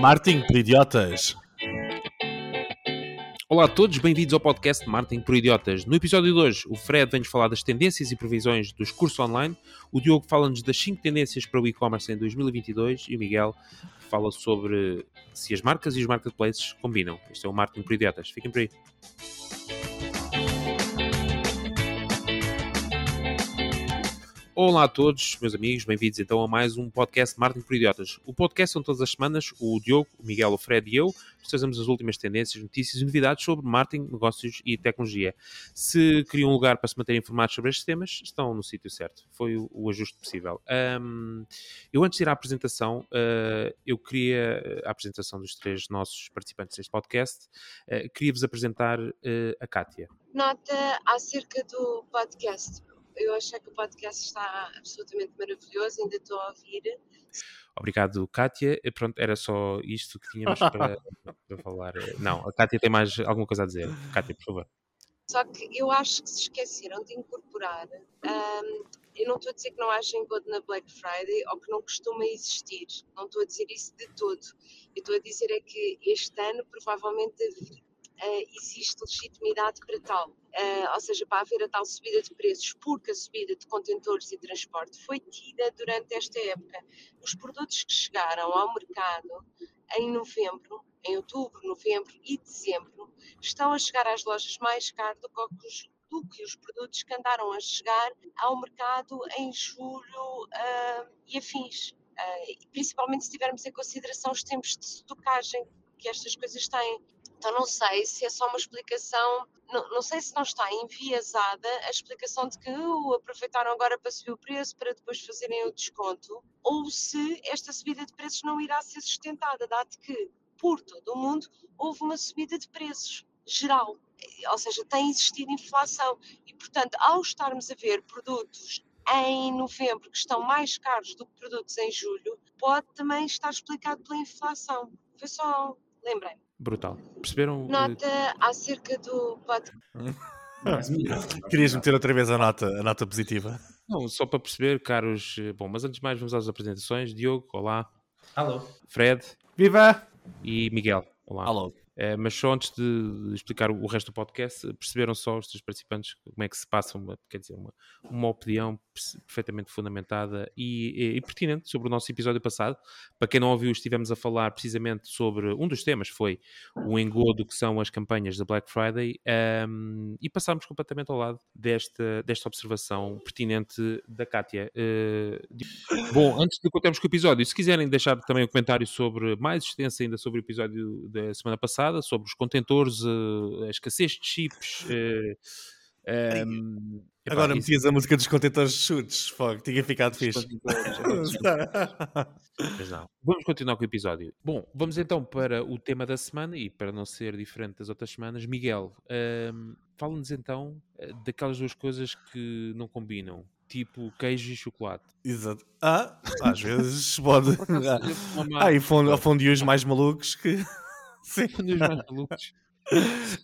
Martin por Idiotas. Olá a todos, bem-vindos ao podcast Martin por Idiotas. No episódio de hoje, o Fred vem-nos falar das tendências e previsões dos cursos online, o Diogo fala-nos das 5 tendências para o e-commerce em 2022 e o Miguel fala sobre se as marcas e os marketplaces combinam. Este é o Martin por Idiotas. Fiquem por aí. Olá a todos, meus amigos, bem-vindos então a mais um podcast Marketing por Idiotas. O podcast são todas as semanas o Diogo, o Miguel, o Fred e eu trazemos as últimas tendências, notícias e novidades sobre marketing, negócios e tecnologia. Se queriam um lugar para se manterem informados sobre estes temas, estão no sítio certo. Foi o, o ajuste possível. Um, eu antes de ir à apresentação, uh, eu queria, a apresentação dos três nossos participantes deste podcast, uh, queria-vos apresentar uh, a Kátia. Nota acerca do podcast eu achei que o podcast está absolutamente maravilhoso, ainda estou a ouvir. Obrigado, Kátia. Pronto, era só isto que tínhamos para, para falar. Não, a Kátia tem mais alguma coisa a dizer. Kátia, por favor. Só que eu acho que se esqueceram de incorporar. Um, eu não estou a dizer que não haja encontro na Black Friday ou que não costuma existir. Não estou a dizer isso de todo. Eu estou a dizer é que este ano provavelmente existe legitimidade para tal. Uh, ou seja, para haver a tal subida de preços, porque a subida de contentores e transporte foi tida durante esta época. Os produtos que chegaram ao mercado em novembro, em outubro, novembro e dezembro, estão a chegar às lojas mais caro do que os, do que os produtos que andaram a chegar ao mercado em julho uh, e afins. Uh, principalmente se tivermos em consideração os tempos de estocagem que estas coisas têm. Então não sei se é só uma explicação, não, não sei se não está enviesada a explicação de que uh, aproveitaram agora para subir o preço para depois fazerem o desconto, ou se esta subida de preços não irá ser sustentada, dado que por todo o mundo houve uma subida de preços geral, ou seja, tem existido inflação. E, portanto, ao estarmos a ver produtos em novembro que estão mais caros do que produtos em julho, pode também estar explicado pela inflação. Foi só, lembrei brutal. Perceberam? Nota acerca do Querias meter outra vez a nota, a nota positiva? Não, só para perceber, caros. Eh, bom, mas antes de mais, vamos às apresentações. Diogo, olá. Alô. Fred. Viva! E Miguel, olá. Alô. É, mas só antes de explicar o resto do podcast, perceberam só os três participantes como é que se passa uma, quer dizer, uma, uma opinião perfeitamente fundamentada e, e, e, pertinente sobre o nosso episódio passado. Para quem não ouviu, estivemos a falar precisamente sobre um dos temas, foi o engodo que são as campanhas da Black Friday um, e passámos completamente ao lado desta, desta observação pertinente da Kátia. Uh, bom, antes de contarmos com o episódio, se quiserem deixar também um comentário sobre mais extensa ainda sobre o episódio da semana passada, sobre os contentores, uh, a escassez de chips. Uh, um, Epá, Agora isso... metias a música dos contentores de chutes, fogo, tinha ficado fixe. Mas não. Vamos continuar com o episódio. Bom, vamos então para o tema da semana e para não ser diferente das outras semanas, Miguel, um, fala-nos então eh, daquelas duas coisas que não combinam, tipo queijo e chocolate. Exato. Ah, às vezes pode. ah, e fondios mais malucos que. Sim. Fondios mais malucos.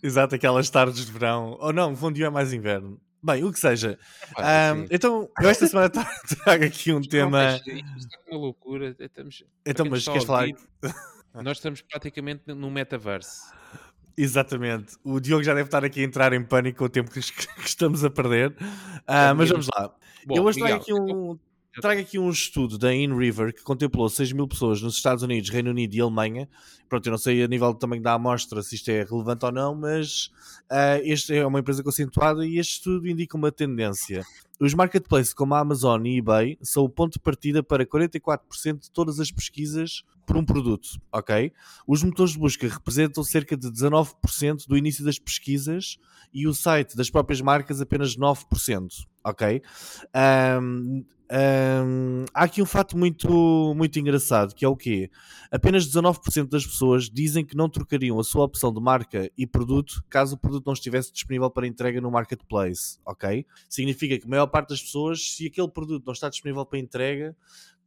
Exato, aquelas tardes de verão. Ou não, fondue é mais inverno. Bem, o que seja. Ah, um, então, eu esta semana trago aqui um tema. Isto está uma loucura. Estamos, então, mas queres falar? Nós estamos praticamente num metaverse. Exatamente. O Diogo já deve estar aqui a entrar em pânico com o tempo que, estamos a perder. Uh, mas vamos lá. Bom, eu hoje trago aqui um, trago aqui um estudo da InRiver que contemplou 6 mil pessoas nos Estados Unidos, Reino Unido e Alemanha. Pronto, eu não sei a nível também da amostra se isto é relevante ou não, mas uh, é uma empresa conceituada e este estudo indica uma tendência. Os marketplaces como a Amazon e eBay são o ponto de partida para 44% de todas as pesquisas por um produto, ok? Os motores de busca representam cerca de 19% do início das pesquisas e o site das próprias marcas apenas 9%, ok? Um, um, há aqui um fato muito, muito engraçado, que é o quê? Apenas 19% das pessoas dizem que não trocariam a sua opção de marca e produto caso o produto não estivesse disponível para entrega no marketplace, ok? Significa que a maior parte das pessoas, se aquele produto não está disponível para entrega,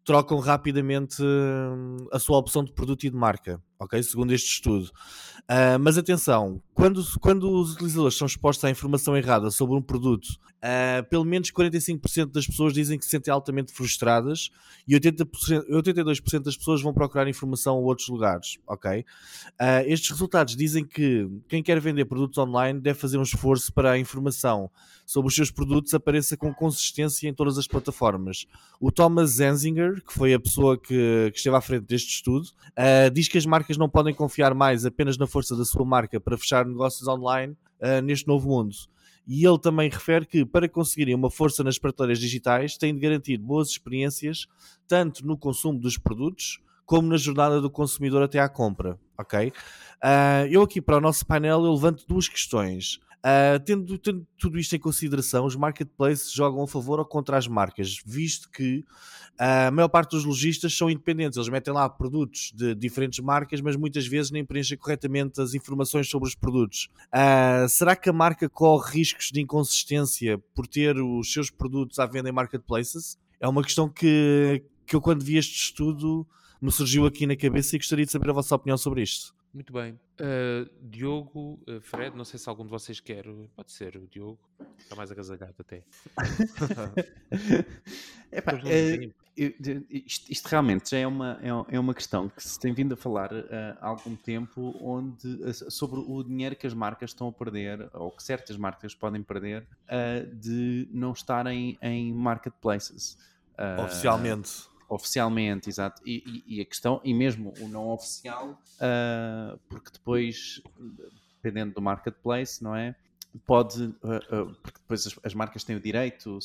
trocam rapidamente hum, a sua opção de produto e de marca, ok? Segundo este estudo. Uh, mas atenção, quando, quando os utilizadores são expostos à informação errada sobre um produto, uh, pelo menos 45% das pessoas dizem que se sentem altamente frustradas e 80%, 82% das pessoas vão procurar informação a outros lugares, ok? Uh, estes resultados dizem que quem quer vender produtos online deve fazer um esforço para a informação sobre os seus produtos apareça com consistência em todas as plataformas. O Thomas Zenzinger, que foi a pessoa que, que esteve à frente deste estudo, diz que as marcas não podem confiar mais apenas na força da sua marca para fechar negócios online uh, neste novo mundo. E ele também refere que para conseguirem uma força nas prateleiras digitais têm de garantir boas experiências tanto no consumo dos produtos como na jornada do consumidor até à compra, ok? Uh, eu aqui para o nosso painel levanto duas questões. Uh, tendo, tendo, tudo isto em consideração, os marketplaces jogam a favor ou contra as marcas, visto que uh, a maior parte dos lojistas são independentes, eles metem lá produtos de diferentes marcas, mas muitas vezes nem preenchem corretamente as informações sobre os produtos. Uh, será que a marca corre riscos de inconsistência por ter os seus produtos à venda em marketplaces? É uma questão que, que eu, quando vi este estudo, me surgiu aqui na cabeça e gostaria de saber a vossa opinião sobre isto. Muito bem. Uh, Diogo, uh, Fred, não sei se algum de vocês quer. Pode ser o Diogo. Está mais agasalhado até. Epá, uh, isto, isto, realmente já é uma, é, é, uma questão que se tem vindo a falar há algum tempo onde, sobre o dinheiro que as marcas estão a perder, ou que certas marcas podem perder, de não estarem em marketplaces. Oficialmente oficialmente, exato. E, e, e, a questão, e mesmo o não oficial, uh, porque depois, dependendo do marketplace, não é? Pode, uh, uh, porque depois as, as, marcas têm o direito,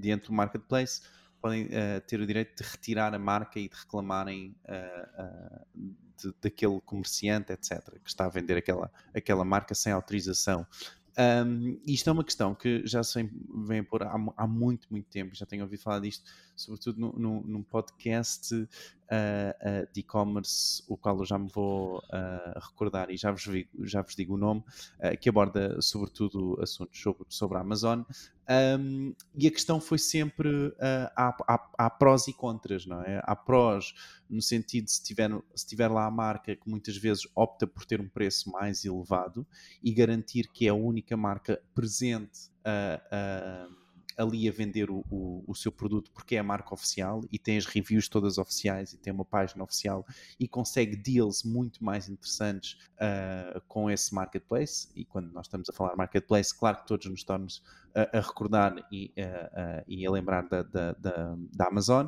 diante do marketplace, podem ter o direito de retirar a marca e de reclamarem de, daquele comerciante, etc., que está a vender aquela, aquela marca sem autorização. Um, isto é uma questão que já se vem, por há, há, muito, muito tempo, já tenho ouvido falar disto, sobretudo no, num podcast uh, uh, de e-commerce, o qual eu já me vou uh, recordar e já vos, vi, já vos digo o nome, que aborda sobretudo assuntos sobre, sobre a Amazon. Um, e a questão foi sempre há, há, prós e contras, não é? Há prós no sentido se tiver, se tiver lá a marca que muitas vezes opta por ter um preço mais elevado e garantir que é a única marca presente uh, uh, ali a vender o, o, o, seu produto porque é a marca oficial e tem as reviews todas oficiais e tem uma página oficial e consegue deals muito mais interessantes uh, com esse marketplace. E quando nós estamos a falar marketplace, claro que todos nos estamos a, a recordar e, uh, uh, e, a lembrar da, da, da, da Amazon.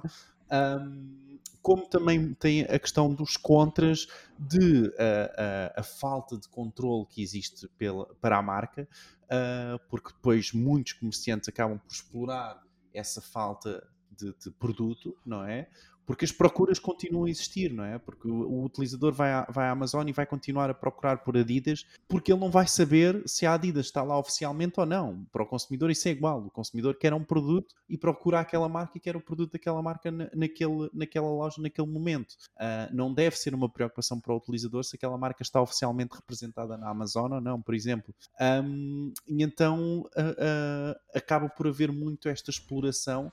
Um, como também tem a questão dos contras de a, a falta de controle que existe pela, para a marca, uh, porque depois muitos comerciantes acabam por explorar essa falta de, de, produto, não é? Porque as procuras continuam a existir, não é? Porque o, utilizador vai à, vai à Amazon e vai continuar a procurar por Adidas, porque ele não vai saber se a Adidas está lá oficialmente ou não. Para o consumidor isso é igual. O consumidor quer um produto e procura aquela marca e quer o produto daquela marca na, naquele, naquela loja, naquele momento. Uh, não deve ser uma preocupação para o utilizador se aquela marca está oficialmente representada na Amazon ou não, por exemplo. Um, e então uh, uh, acaba por haver muito esta exploração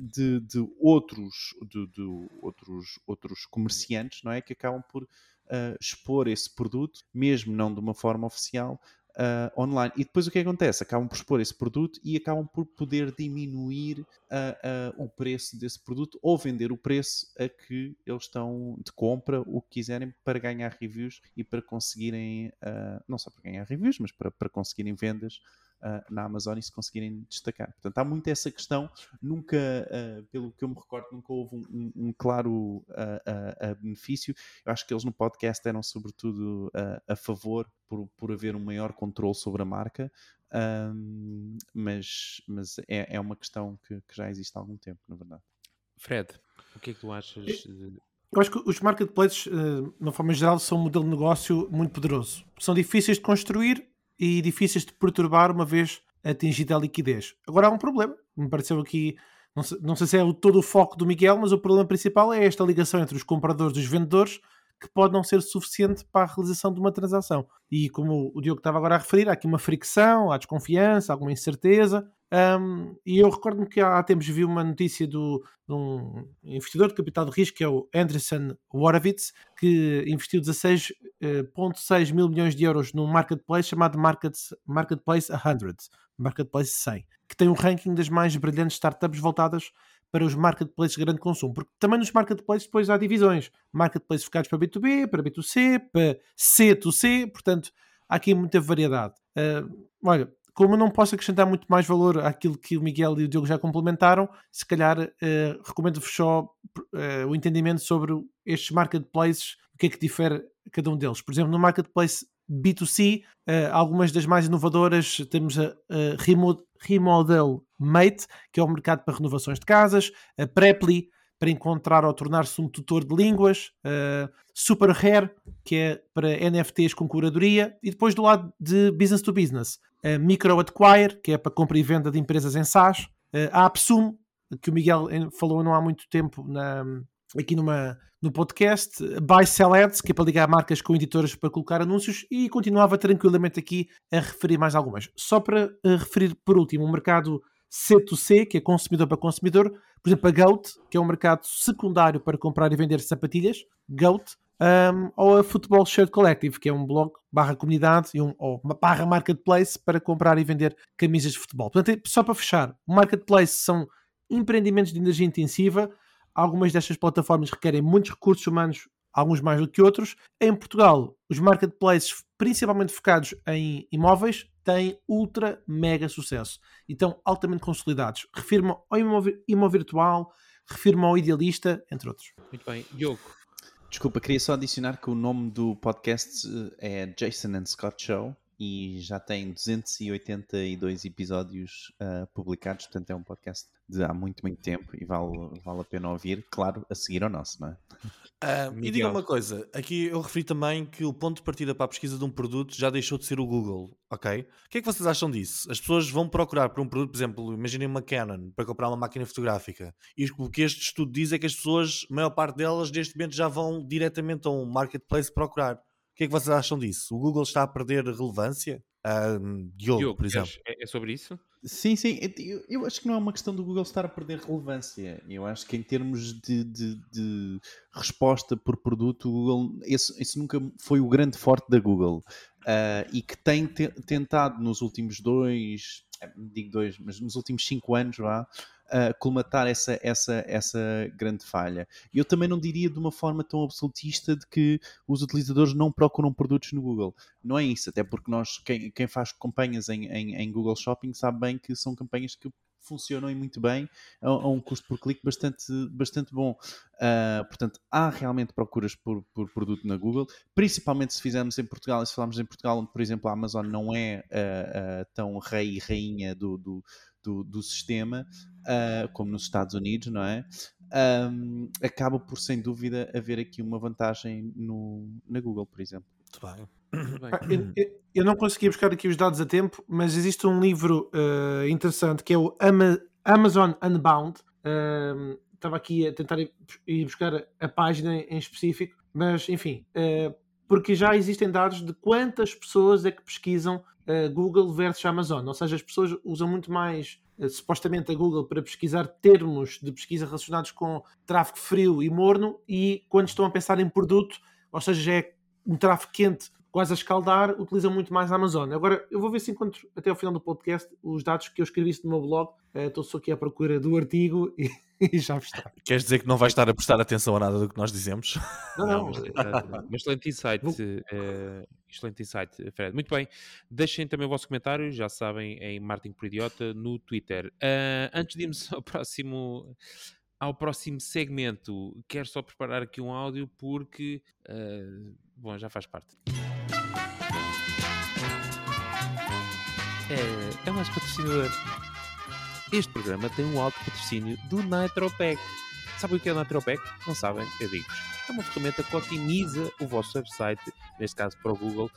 de, de, outros, de, de, outros, outros comerciantes, não é? Que acabam por uh, expor esse produto, mesmo não de uma forma oficial, uh, online. E depois o que acontece? Acabam por expor esse produto e acabam por poder diminuir uh, o preço desse produto ou vender o preço a que eles estão de compra, o que quiserem, para ganhar reviews e para conseguirem, não só para ganhar reviews, mas para, para conseguirem vendas uh, na Amazon e se conseguirem destacar. Portanto, há muito essa questão. Nunca, uh, pelo que eu me recordo, nunca houve um, um, um claro uh, benefício. Eu acho que eles no podcast eram sobretudo a favor por, por haver um maior controle sobre a marca. Um, mas mas é, é uma questão que, que já existe há algum tempo, na verdade. Fred, o que é que tu achas? De... Eu acho que os marketplaces, de uma forma geral, são um modelo de negócio muito poderoso. São difíceis de construir e difíceis de perturbar uma vez atingida a liquidez. Agora há um problema, me pareceu aqui, não sei, não sei se é o, todo o foco do Miguel, mas o problema principal é esta ligação entre os compradores e os vendedores que pode não ser suficiente para a realização de uma transação. E como o Diogo estava agora a referir, há aqui uma fricção, há desconfiança, alguma incerteza. Um, e eu recordo-me que há tempos vi uma notícia do, de um investidor de capital de risco, que é o Anderson Horowitz, que investiu 16 2,6 mil milhões de euros num marketplace chamado Market, Marketplace 100, Marketplace 100, que tem um ranking das mais brilhantes startups voltadas para os marketplaces de grande consumo, porque também nos marketplaces depois há divisões, marketplaces focados para B2B, para B2C, para C2C, portanto há aqui muita variedade. Uh, olha, como eu não posso acrescentar muito mais valor àquilo que o Miguel e o Diogo já complementaram, se calhar uh, recomendo-vos só uh, o entendimento sobre estes marketplaces, o que é que difere cada um deles. Por exemplo, no marketplace B2C, uh, algumas das mais inovadoras temos a, a Remodel Mate, que é o mercado para renovações de casas, a Preply, para encontrar ou tornar-se um tutor de línguas, uh, Super Rare, que é para NFTs com curadoria, e depois do lado de business to business, a Micro Acquire, que é para compra e venda de empresas em SaaS, uh, a Apsum, que o Miguel falou não há muito tempo na, aqui numa, no podcast, Buy Sell Ads, que é para ligar marcas com editoras para colocar anúncios, e continuava tranquilamente aqui a referir mais algumas. Só para uh, referir por último, o mercado C2C, que é consumidor para consumidor, por exemplo, a Goat, que é um mercado secundário para comprar e vender sapatilhas, Goat, um, ou a Football Shirt Collective, que é um blog barra comunidade e um, ou barra marketplace para comprar e vender camisas de futebol. Portanto, só para fechar, o marketplace são empreendimentos de energia intensiva. Algumas destas plataformas requerem muitos recursos humanos alguns mais do que outros. Em Portugal, os marketplaces, principalmente focados em imóveis, têm ultra mega sucesso e estão altamente consolidados. Refirmo ao imóvel virtual, refirmo ao idealista, entre outros. Muito bem. Diogo. Desculpa, queria só adicionar que o nome do podcast eh, é Jason and Scott Show e já tem 282 episódios uh, publicados, portanto é um podcast de há muito, muito tempo e vale, vale a pena ouvir, claro, a seguir ao nosso, não é? Uh, e diga uma coisa, aqui eu referi também que o ponto de partida para a pesquisa de um produto já deixou de ser o Google, ok? O que é que vocês acham disso? As pessoas vão procurar por um produto, por exemplo, imaginem uma Canon para comprar uma máquina fotográfica e o que este estudo diz é que as pessoas, a maior parte delas, neste momento já vão diretamente a um marketplace procurar que é que vocês acham disso? O Google está a perder relevância? Uh, Diogo, Diogo, por exemplo. É, é, sobre isso? Sim, sim. Eu, eu, acho que não é uma questão do Google estar a perder relevância. Eu acho que em termos de, de, de resposta por produto, o Google, esse, esse, nunca foi o grande forte da Google. Uh, e que tem te, tentado nos últimos dois, eh, digo dois, mas nos últimos cinco anos, vá, uh, colmatar essa, essa, essa grande falha. Eu também não diria de uma forma tão absolutista de que os utilizadores não procuram produtos no Google. Não é isso, até porque nós, quem, quem faz campanhas em, em, em Google Shopping sabe bem que são campanhas que funcionam muito bem a, a, um custo por clique bastante, bastante bom. Uh, portanto, há realmente procuras por, por, produto na Google, principalmente se fizermos em Portugal, e se falarmos em Portugal, onde, por exemplo, a Amazon não é uh, uh, tão rei e rainha do, do, do, do sistema, uh, como nos Estados Unidos, não é? Um, acaba por, sem dúvida, haver aqui uma vantagem no, na Google, por exemplo. Muito bem. Eu, eu, eu, não consegui buscar aqui os dados a tempo, mas existe um livro uh, interessante que é o Ama Amazon Unbound. Uh, estava aqui a tentar ir buscar a página em específico, mas enfim, uh, porque já existem dados de quantas pessoas é que pesquisam Google versus Amazon, ou seja, as pessoas usam muito mais eh, supostamente a Google para pesquisar termos de pesquisa relacionados com tráfego frio e morno e quando estão a pensar em produto, ou seja, é um tráfego quente quase a escaldar, utilizam muito mais a Amazon. Agora, eu vou ver se encontro até ao final do podcast os dados que eu escrevi no meu blog. Uh, estou só aqui à procura do artigo e, e já está. Queres dizer que não vais estar a prestar atenção a nada do que nós dizemos? Não, não. não mas, excelente insight, uh, excelente insight, Fred. Muito bem. Deixem também o vosso comentário, já sabem, em Martin por Idiota no Twitter. Uh, antes de irmos ao próximo ao próximo segmento, quero só preparar aqui um áudio porque, uh, bom, já faz parte. É, é mais patrocinador. Este programa tem um alto patrocínio do NitroPack. Sabem o que é o NitroPack? Não sabem? Eu digo-vos. É uma ferramenta que otimiza o vosso website, neste caso para o Google,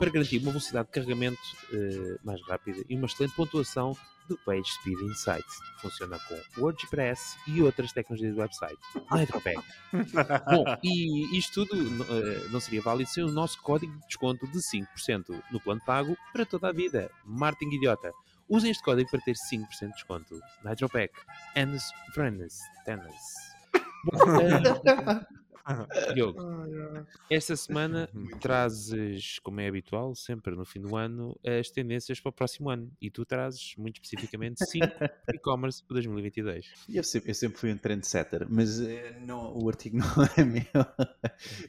para garantir uma velocidade de carregamento uh, mais rápida e uma excelente pontuação do Page Speed Insights. Funciona com WordPress e outras tecnologias do website. Nitropeg. Bom, e isto tudo uh, não seria válido sem o nosso código de desconto de 5% no plano pago para toda a vida. Martin Idiota. Usem este código para ter 5% de desconto. Nitropeg. Anis Friends. Tennis. Bom, uh, Diogo, esta semana trazes, como é habitual, sempre no fim do ano, as tendências para o próximo ano. E tu trazes, muito especificamente, 5 e-commerce para 2022. Eu sempre, eu sempre fui um trendsetter, mas uh, não, o artigo não é meu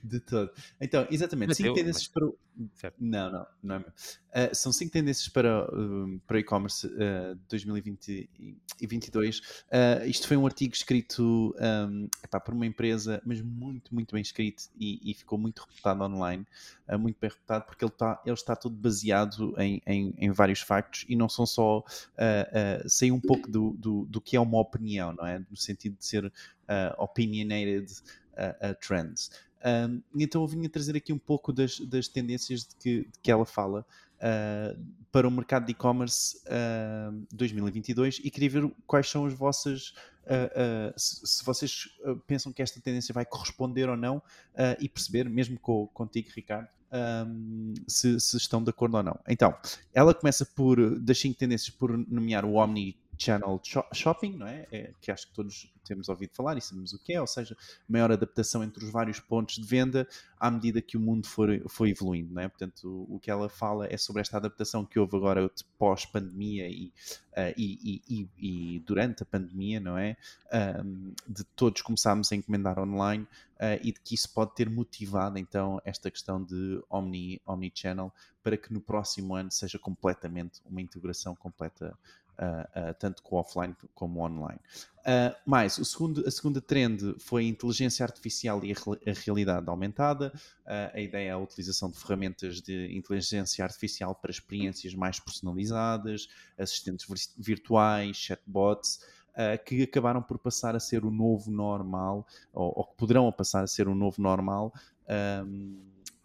de todo. Então, exatamente, 5 tendências mas... para o. Certo. Não, não, não é meu. Uh, são 5 tendências para, uh, para e-commerce uh, 2022. Uh, isto foi um artigo escrito um, epá, por uma empresa, mas muito, muito bem escrito e, e ficou muito reputado online, uh, muito bem reputado, porque ele está, ele está tudo baseado em, em, em vários factos e não são só. Uh, um pouco do, do, do, que é uma opinião, não é? No sentido de ser opinionated trends. Um, então eu vinha trazer aqui um pouco das, das tendências de que, de que ela fala uh, para o mercado de e-commerce uh, 2022 e queria ver quais são as vossas. Uh, se, se, vocês pensam que esta tendência vai corresponder ou não e perceber, mesmo com, contigo, Ricardo, se, se, estão de acordo ou não. Então, ela começa por, das cinco tendências, por nomear o Omni channel shopping, não é? é? Que acho que todos temos ouvido falar e sabemos o que é, ou seja, maior adaptação entre os vários pontos de venda à medida que o mundo for, foi evoluindo, não é? Portanto, o, o, que ela fala é sobre esta adaptação que houve agora pós-pandemia e, uh, e, e, e, durante a pandemia, não é? Um, de todos começarmos a encomendar online uh, e de que isso pode ter motivado então esta questão de omni, omni-channel para que no próximo ano seja completamente uma integração completa uh, uh, tanto com offline como online. Uh, mais, o segundo, a segunda trend foi a inteligência artificial e a, a realidade aumentada. a ideia é a utilização de ferramentas de inteligência artificial para experiências mais personalizadas, assistentes virtuais, chatbots. Que acabaram por passar a ser o novo normal, ou, ou que poderão passar a ser o novo normal, um,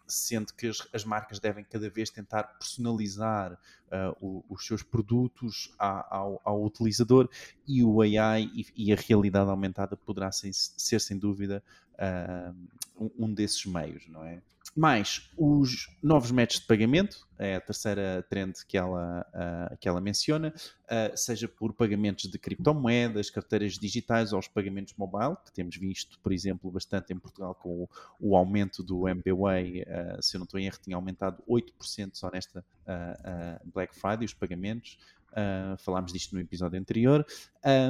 sendo que as, as, marcas devem cada vez tentar personalizar uh, o, os seus produtos a, ao, ao, utilizador e o AI e, e, a realidade aumentada poderá ser, ser sem dúvida uh, um, um, desses meios, não é? Mais os novos métodos de pagamento, é a terceira trend que ela, uh, que ela menciona, uh, seja por pagamentos de criptomoedas, carteiras digitais ou os pagamentos mobile, que temos visto, por exemplo, bastante em Portugal com o, o aumento do MBWay, uh, se eu não estou em erro, tinha aumentado 8% só nesta Black Friday, os pagamentos. Falámos disto no episódio anterior,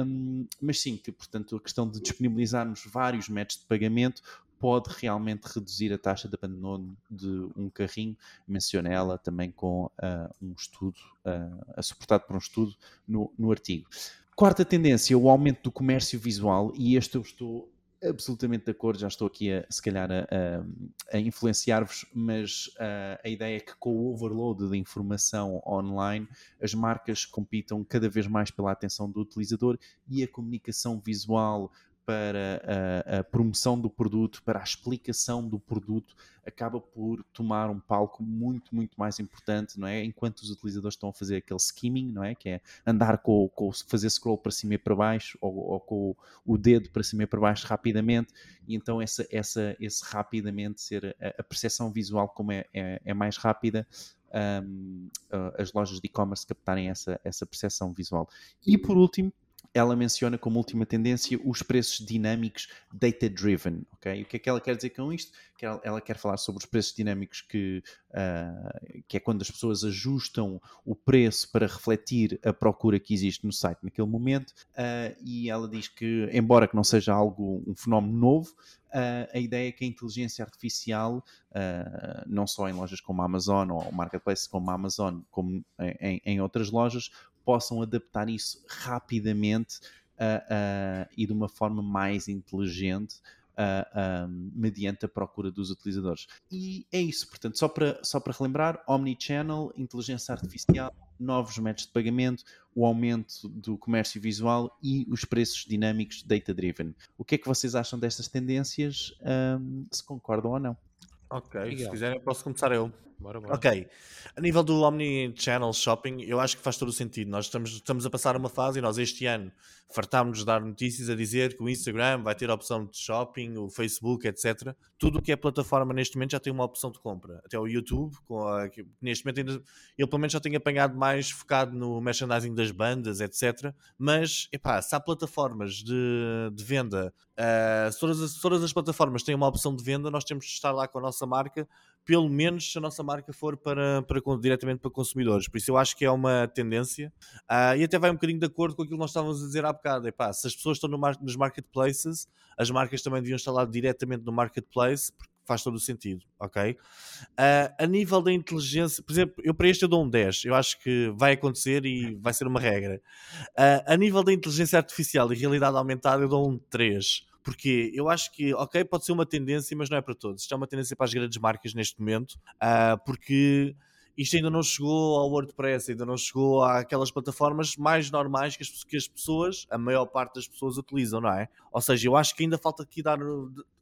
um, mas sim, que portanto a questão de disponibilizarmos vários métodos de pagamento pode realmente reduzir a taxa de abandono de um carrinho. Menciona ela também com uh, um estudo, uh, suportado por um estudo no, no artigo. Quarta tendência, o aumento do comércio visual, e este eu estou absolutamente de acordo, já estou aqui a, se calhar a, a, a influenciar-vos, mas uh, a ideia é que com o overload de informação online, as marcas compitam cada vez mais pela atenção do utilizador e a comunicação visual para a, a, promoção do produto, para a explicação do produto, acaba por tomar um palco muito, muito mais importante, não é? Enquanto os utilizadores estão a fazer aquele skimming, não é? Que é andar com, com fazer scroll para cima e para baixo, ou, ou, com o dedo para cima e para baixo rapidamente, e então essa, essa, esse rapidamente ser a, a percepção visual como é, é, é mais rápida, um, as lojas de e-commerce captarem essa, essa percepção visual. E por último, ela menciona como última tendência os preços dinâmicos data-driven. Okay? O que é que ela quer dizer com isto? Que ela, ela quer falar sobre os preços dinâmicos que, uh, que é quando as pessoas ajustam o preço para refletir a procura que existe no site naquele momento. Uh, e ela diz que, embora que não seja algo, um fenómeno novo, uh, a ideia é que a inteligência artificial, não só em lojas como a Amazon ou Marketplace como a Amazon, como em, em outras lojas, possam adaptar isso rapidamente uh, uh, e de uma forma mais inteligente. Uh, um, mediante a procura dos utilizadores. E é isso, portanto, só para, só para relembrar: Omnichannel, inteligência artificial, novos métodos de pagamento, o aumento do comércio visual e os preços dinâmicos data-driven. O que é que vocês acham destas tendências? Um, se concordam ou não? Ok, se quiserem, posso começar eu. Bora, bora. Ok. A nível do Omni-Channel Shopping, eu acho que faz todo o sentido. Nós estamos, estamos a passar uma fase e nós este ano fartámos de dar notícias a dizer que o Instagram vai ter a opção de shopping, o Facebook, etc. Tudo o que é plataforma neste momento já tem uma opção de compra. Até o YouTube, a, neste momento ainda, eu pelo menos já tenho apanhado mais focado no merchandising das bandas, etc. Mas, epá, se há plataformas de, de venda, uh, se todas, as, todas as plataformas têm uma opção de venda, nós temos de estar lá com a nossa marca pelo menos se a nossa marca for para, para, diretamente para consumidores. Por isso eu acho que é uma tendência uh, e até vai um bocadinho de acordo com aquilo que nós estávamos a dizer há bocado. Epá, se as pessoas estão no mar nos marketplaces, as marcas também deviam estar lá diretamente no marketplace, porque faz todo o sentido, ok? Uh, a nível da inteligência, por exemplo, eu para este eu dou um 10, eu acho que vai acontecer e vai ser uma regra. Uh, a nível da inteligência artificial e realidade aumentada eu dou um 3 porque eu acho que, ok, pode ser uma tendência, mas não é para todos. Isto é uma tendência para as grandes marcas neste momento, uh, porque isto ainda não chegou ao WordPress, ainda não chegou àquelas plataformas mais normais que as, que as, pessoas, a maior parte das pessoas utilizam, não é? Ou seja, eu acho que ainda falta aqui dar,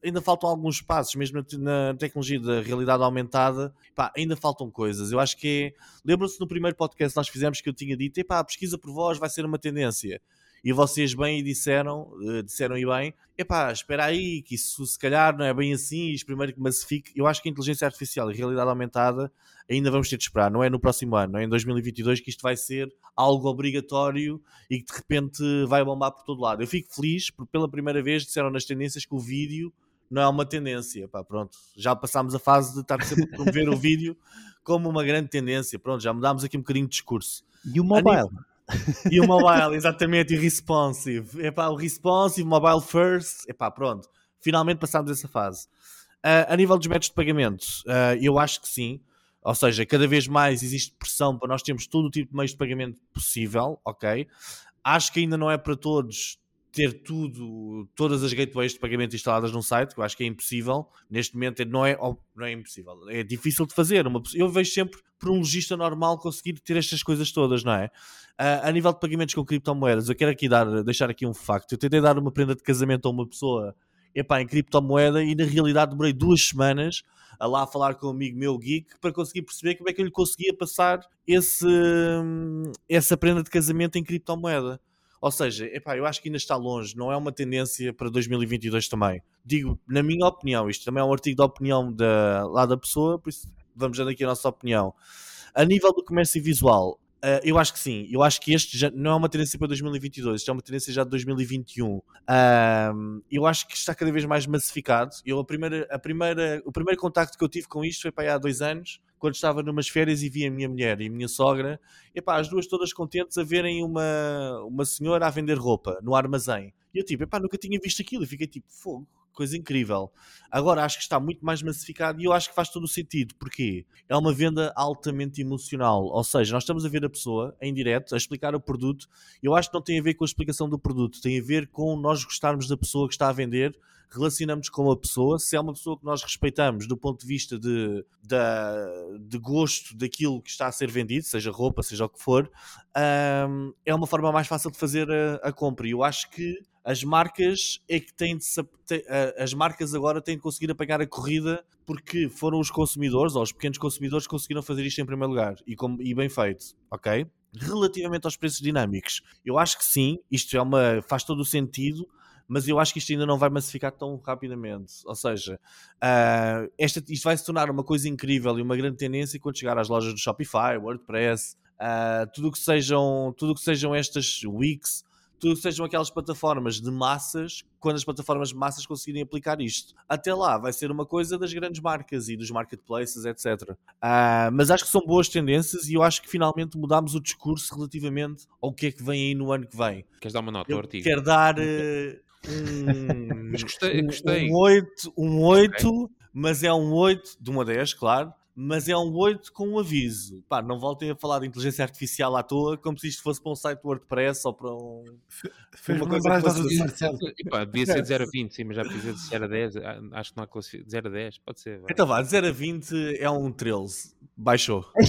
ainda faltam alguns passos, mesmo na, tecnologia da realidade aumentada, pá, ainda faltam coisas. Eu acho que é, lembram-se no primeiro podcast que nós fizemos que eu tinha dito, pá, a pesquisa por voz vai ser uma tendência e vocês bem disseram, uh, disseram e bem, epá, espera aí, que isso se calhar não é bem assim, isto primeiro que massifique. Eu acho que a inteligência artificial e a realidade aumentada ainda vamos ter de esperar, não é no próximo ano, não é em 2022 que isto vai ser algo obrigatório e que de repente vai bombar por todo lado. Eu fico feliz porque pela primeira vez disseram nas tendências que o vídeo não é uma tendência, pá, pronto, já passámos a fase de estar sempre a promover o vídeo como uma grande tendência, pronto, já mudámos aqui um bocadinho de discurso. E o mobile? E o mobile, exatamente, e responsive. Epá, o responsive, mobile first. Epá, pronto. Finalmente passámos essa fase. Uh, a nível dos métodos de pagamento, uh, eu acho que sim. Ou seja, cada vez mais existe pressão para nós termos todo o tipo de meios de pagamento possível, ok? Acho que ainda não é para todos ter tudo, todas as gateways de pagamento instaladas num site, que eu acho que é impossível. Neste momento não é, não é impossível, é difícil de fazer. Uma, eu vejo sempre para um logista normal conseguir ter estas coisas todas, não é? Uh, a nível de pagamentos com criptomoedas, eu quero aqui dar, deixar aqui um facto. Eu tentei dar uma prenda de casamento a uma pessoa epá, em criptomoeda e na realidade demorei duas semanas a lá falar com um amigo meu geek para conseguir perceber como é que eu lhe conseguia passar esse, essa prenda de casamento em criptomoeda. Ou seja, epá, eu acho que ainda está longe, não é uma tendência para 2022 também. Digo, na minha opinião, isto também é um artigo de opinião da, lá da pessoa, por isso vamos dando aqui a nossa opinião. A nível do comércio visual, Uh, eu acho que sim. Eu acho que este já não é uma tendência para 2022, isto é uma tendência já de 2021. Uh, eu acho que está cada vez mais massificado. Eu, a primeira, a primeira, o primeiro contacto que eu tive com isto foi para aí há dois anos, quando estava numas férias e vi a minha mulher e a minha sogra, epá, as duas todas contentes a verem uma, uma senhora a vender roupa no armazém. E eu tipo, epá, nunca tinha visto aquilo. E fiquei tipo, fogo coisa incrível. Agora acho que está muito mais massificado e eu acho que faz todo o sentido. Porquê? É uma venda altamente emocional. Ou seja, nós estamos a ver a pessoa em direto a explicar o produto. Eu acho que não tem a ver com a explicação do produto, tem a ver com nós gostarmos da pessoa que está a vender relacionamos com a pessoa, se é uma pessoa que nós respeitamos do ponto de vista de, de, de gosto daquilo que está a ser vendido, seja roupa, seja o que for, um, é uma forma mais fácil de fazer a, a compra. E eu acho que as marcas é que têm de as marcas agora têm de conseguir apanhar a corrida porque foram os consumidores ou os pequenos consumidores que conseguiram fazer isto em primeiro lugar e, e bem feito, ok? Relativamente aos preços dinâmicos, eu acho que sim, isto é uma, faz todo o sentido, mas eu acho que isto ainda não vai massificar tão rapidamente. Ou seja, uh, esta, isto vai se tornar uma coisa incrível e uma grande tendência quando chegar às lojas do Shopify, WordPress, uh, tudo que sejam, tudo que sejam estas Wix que sejam aquelas plataformas de massas, quando as plataformas de massas conseguirem aplicar isto. Até lá vai ser uma coisa das grandes marcas e dos marketplaces, etc. Uh, ah, mas acho que são boas tendências e eu acho que finalmente mudámos o discurso relativamente ao que é que vem aí no ano que vem. Queres dar uma nota ao artigo? Quero dar uh, um, mas gostei, gostei. um 8, um 8 okay. mas é um 8 de uma 10, claro mas é um 8 com um aviso. Pá, não voltem a falar de inteligência artificial à toa, como se isto fosse para um site WordPress ou para um. Fez uma coisa que fosse... Marcelo. Pá, devia ser de 0 a 20, sim, mas já fiz de 0 a 10. Ah, acho que não há classificação. 0 a 10, pode ser. Vai. Então vá, de 0 a 20 é um 13. Baixou.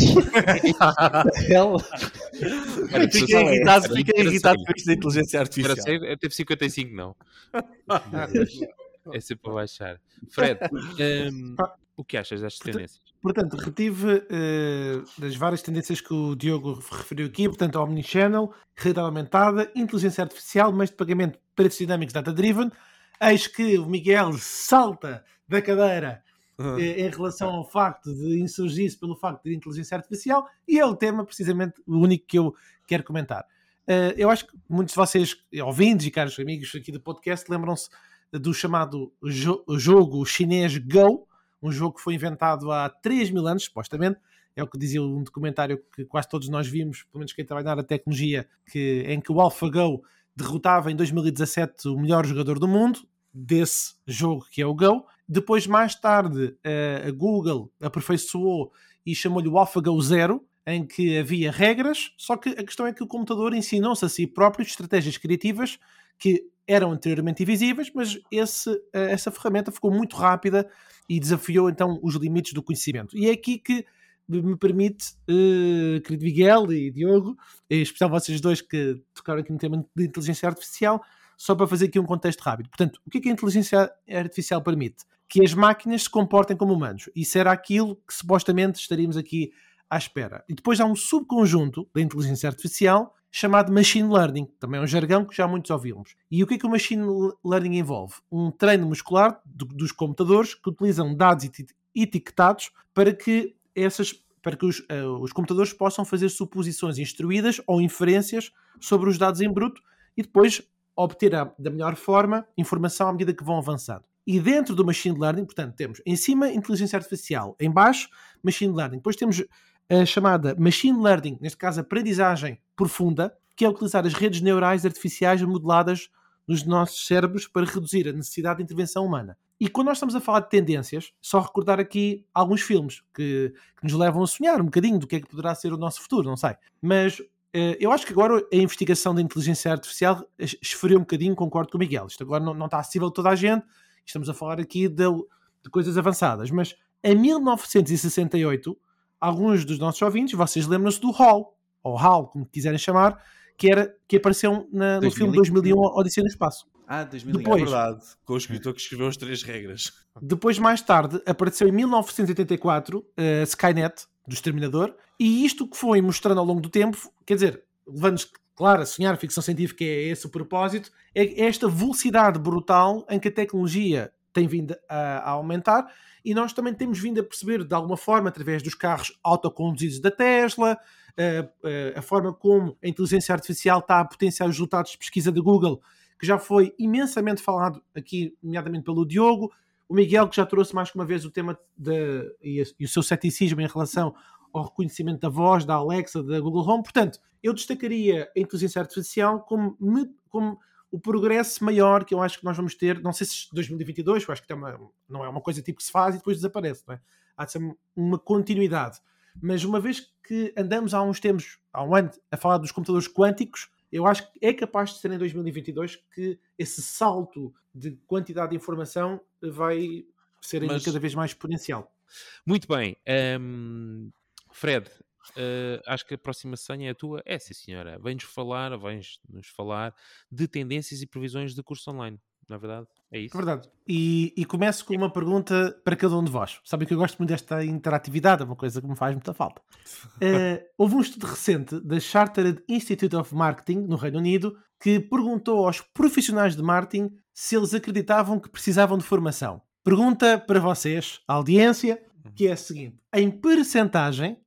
fiquei irritado, fiquei irritado com isto da inteligência artificial. Eu teve 55, não. é sempre para baixar. Fred, um, o que achas destas tendências? portanto, retive uh, das várias tendências que o Diogo referiu aqui, portanto, Omnichannel, realidade aumentada, inteligência artificial, meios de pagamento preços dinâmicos data-driven. Eis que o Miguel salta da cadeira uhum. em relação ao facto de insurgir-se pelo facto de inteligência artificial e é o tema, precisamente, o único que eu quero comentar. Uh, eu acho que muitos de vocês, ouvintes e caros amigos aqui do podcast, lembram-se do chamado jo jogo chinês Go, um jogo que foi inventado há 3 mil anos, supostamente. É o que dizia um documentário que quase todos nós vimos, pelo menos quem trabalha na tecnologia, que, em que o AlphaGo derrotava em 2017 o melhor jogador do mundo desse jogo que é o Go. Depois, mais tarde, a Google aperfeiçoou e chamou-lhe o AlphaGo Zero, em que havia regras, só que a questão é que o computador ensinou-se a si próprio estratégias criativas que eram anteriormente invisíveis, mas esse, eh, essa ferramenta ficou muito rápida e desafiou então os limites do conhecimento. E é aqui que me permite, uh, querido Miguel e Diogo, em especial vocês dois que tocaram aqui no tema de inteligência artificial, só para fazer aqui um contexto rápido. Portanto, o que é que a inteligência artificial permite? Que as máquinas se comportem como humanos. Isso era aquilo que supostamente estaríamos aqui à espera. E depois há um subconjunto da inteligência artificial chamado Machine Learning, também é um jargão que já muitos ouvimos. E o que é que o Machine Learning envolve? Um treino muscular do, dos computadores que utilizam dados etiquetados para que essas para que os, uh, os computadores possam fazer suposições instruídas ou inferências sobre os dados em bruto e depois obter a, da melhor forma informação à medida que vão avançando. E dentro do machine learning, portanto, temos em cima inteligência artificial, em baixo machine learning. Depois temos a chamada machine learning, neste caso aprendizagem profunda, que é utilizar as redes neurais artificiais modeladas nos nossos cérebros para reduzir a necessidade de intervenção humana. E quando nós estamos a falar de tendências, só recordar aqui alguns filmes que, que nos levam a sonhar um bocadinho do que é que poderá ser o nosso futuro, não sei. Mas eh, eu acho que agora a investigação da inteligência artificial esfriou um bocadinho, concordo com o Miguel. Isto agora não, não está acessível a toda a gente, estamos a falar aqui de, de coisas avançadas. Mas em 1968, alguns dos nossos ouvintes, vocês lembram-se do Hall, ou HAL, como quiserem chamar, que, era, que apareceu na, no filme 2001 Odisseia no Espaço. Ah, 2001, depois, é verdade, com o escritor que escreveu as três regras. Depois, mais tarde, apareceu em 1984 uh, eh, Skynet, do Exterminador, e isto que foi mostrando ao longo do tempo, quer dizer, levando-nos, claro, a sonhar, a ficção científica é esse o propósito, é esta velocidade brutal em que a tecnologia tem vindo a, a aumentar e nós também temos vindo a perceber de alguma forma, através dos carros autoconduzidos da Tesla, a, a, forma como a inteligência artificial está a potenciar os resultados de pesquisa da Google, que já foi imensamente falado aqui, nomeadamente pelo Diogo, o Miguel, que já trouxe mais que uma vez o tema de, e, e o seu ceticismo em relação ao reconhecimento da voz da Alexa, da Google Home. Portanto, eu destacaria a inteligência artificial como, como o progresso maior que eu acho que nós vamos ter, não sei se 2022, eu acho que uma, não é uma coisa tipo que se faz e depois desaparece, não é? há de ser uma continuidade. Mas uma vez que andamos há uns tempos, há um ano, a falar dos computadores quânticos, eu acho que é capaz de ser em 2022 que esse salto de quantidade de informação vai ser ainda Mas... cada vez mais exponencial. Muito bem. Um, Fred, Uh, acho que a próxima senha é a tua. É, sim, senhora. Vens falar, vens-nos falar de tendências e previsões de curso online. Na é verdade, é isso. É verdade. E, e começo com uma pergunta para cada um de vós. Sabem que eu gosto muito desta interatividade, é uma coisa que me faz muita falta. Uh, houve um estudo recente da Chartered Institute of Marketing, no Reino Unido, que perguntou aos profissionais de marketing se eles acreditavam que precisavam de formação. Pergunta para vocês, a audiência, que é a seguinte: em percentagem,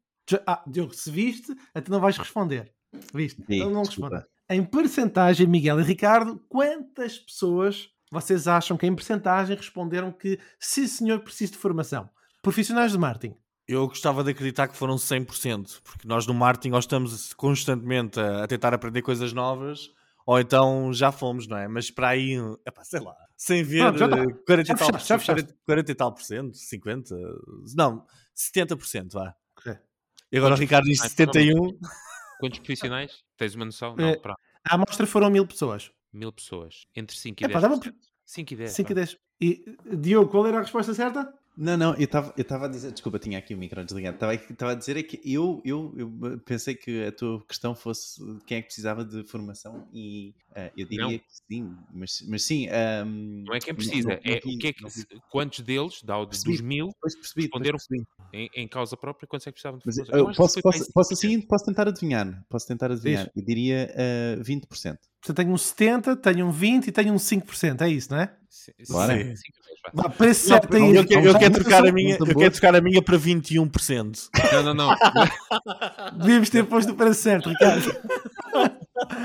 ah, Diogo, se viste, até não vais responder. Viste? Sim, então não responde. Em percentagem, Miguel e Ricardo, quantas pessoas vocês acham que em percentagem responderam que sim senhor preciso de formação? Profissionais de marketing. Eu gostava de acreditar que foram 100%, porque nós no marketing nós estamos constantemente a, a tentar aprender coisas novas, ou então já fomos, não é? Mas para aí, epá, sei lá, sem ver Pronto, já 40, já tal, 40, 40 e tal por cento, 50, não, 70%, vá. E agora o Ricardo diz 71. Quantos profissionais? Tens uma noção? Não, é, a amostra foram mil pessoas. Mil pessoas. Entre 5 e é, 10. Pá, 5 e 10. 5 e 10. E Diogo, qual era a resposta certa? Não, não, eu estava a dizer, desculpa, tinha aqui o micro desligado. Estava a dizer é que eu, eu, eu, pensei que a tua questão fosse quem é que precisava de formação e uh, eu diria não. que sim, mas, mas sim. Um, não é quem precisa, não, não, é o que é que, quantos deles, da, dos mil, percebi, responderam em, em, causa própria, quantos é que precisavam de formação? Mas, posso, posso, posso, assim, posso tentar adivinhar, posso tentar adivinhar, eu diria uh, 20%. Portanto, tenho um 70, tenho um 20 e tenho um 5%, é isso, não é? Sim, Bora. Sim. Vá, preço certo aí. Eu, eu, eu, quero trocar a minha, eu quero trocar a minha para 21%. Não, não, não. Devíamos ter posto o preço certo, Ricardo.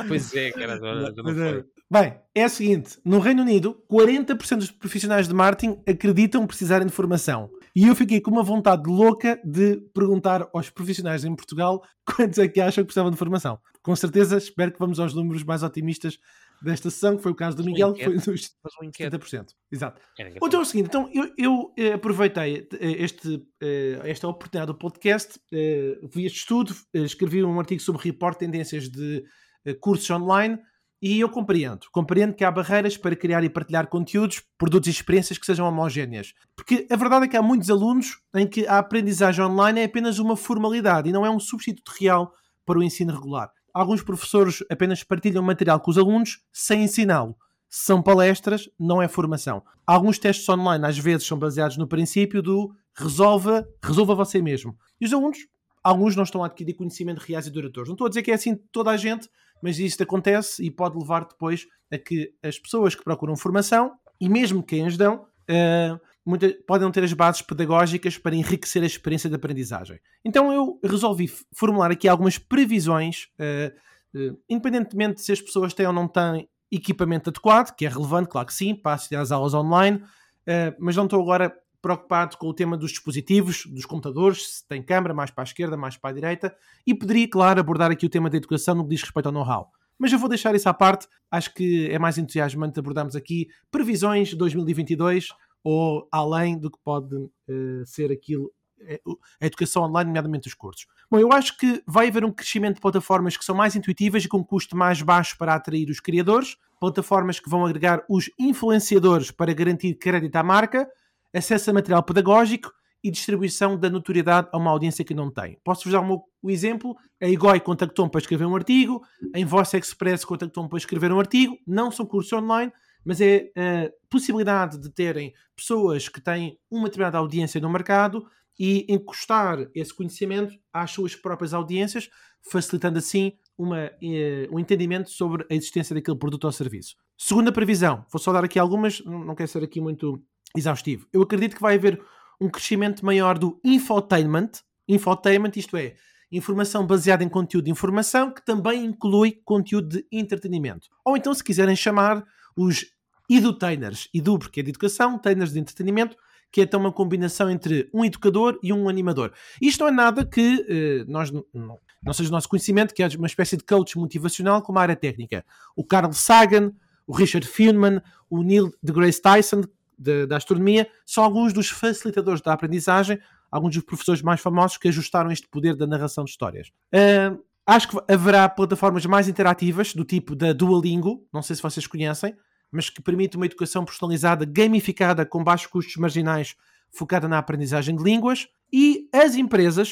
Pois é, cara. É. Bem, é o seguinte: no Reino Unido, 40% dos profissionais de marketing acreditam precisarem de formação. E eu fiquei com uma vontade louca de perguntar aos profissionais em Portugal quantos é que acham que precisavam de formação. Com certeza, espero que vamos aos números mais otimistas desta sessão, que foi o caso do Miguel, que foi dos 70%. Exato. Então é o seguinte, então eu, eu eh, aproveitei eh, este, eh, esta oportunidade do podcast, vi este estudo, escrevi um artigo sobre report tendências de cursos online e eu compreendo. Compreendo que há barreiras para criar e partilhar conteúdos, produtos e experiências que sejam homogéneas. Porque a verdade é que há muitos alunos em que a aprendizagem online é apenas uma formalidade e não é um substituto real para o ensino regular alguns professores apenas partilham material com os alunos sem ensiná-lo. São palestras, não é formação. Alguns testes online às vezes são baseados no princípio do resolva, resolva você mesmo. E os alunos, alguns não estão a adquirir conhecimento reais e duradouros. Não estou a dizer que é assim toda a gente, mas isto acontece e pode levar depois a que as pessoas que procuram formação, e mesmo quem as dão, uh, muita, podem ter as bases pedagógicas para enriquecer a experiência de aprendizagem. Então eu resolvi formular aqui algumas previsões, uh, uh, independentemente de se as pessoas têm ou não têm equipamento adequado, que é relevante, claro que sim, para assistir às aulas online, mas não estou agora preocupado com o tema dos dispositivos, dos computadores, se tem câmara, mais para a esquerda, mais para a direita, e poderia, claro, abordar aqui o tema da educação no que diz respeito ao know-how. Mas eu vou deixar isso à parte, acho que é mais entusiasmante abordarmos aqui previsões de 2022, ou além do que pode uh, ser aquilo, eh, a educação online, nomeadamente os cursos. Bom, eu acho que vai haver um crescimento de plataformas que são mais intuitivas e com custo mais baixo para atrair os criadores, plataformas que vão agregar os influenciadores para garantir crédito à marca, acesso a material pedagógico e distribuição da notoriedade a uma audiência que não tem. Posso-vos dar um, um exemplo? A IGOI contactou-me para escrever um artigo, a Invoice Express contactou-me para escrever um artigo, não são cursos online, mas é a possibilidade de terem pessoas que têm uma determinada audiência no mercado e encostar esse conhecimento às suas próprias audiências, facilitando assim uma, uh, um entendimento sobre a existência daquele produto ou serviço. Segunda previsão, vou só dar aqui algumas, não quero ser aqui muito exaustivo. Eu acredito que vai haver um crescimento maior do infotainment, infotainment, isto é, informação baseada em conteúdo de informação, que também inclui conteúdo de entretenimento. Ou então, se quiserem chamar, os edutainers. Edu, porque é de educação, tainers de entretenimento, que é então uma combinação entre um educador e um animador. Isto não é nada que eh, nós não, não seja o nosso conhecimento, que é uma espécie de coach motivacional com uma área técnica. O Carl Sagan, o Richard Feynman, o Neil deGrasse Tyson, de, da astronomia, são alguns dos facilitadores da aprendizagem, alguns dos professores mais famosos que ajustaram este poder da narração de histórias. Uh, acho que haverá plataformas mais interativas, do tipo da Duolingo, não sei se vocês conhecem, mas que permite uma educação personalizada, gamificada, com baixos custos marginais, focada na aprendizagem de línguas. E as empresas,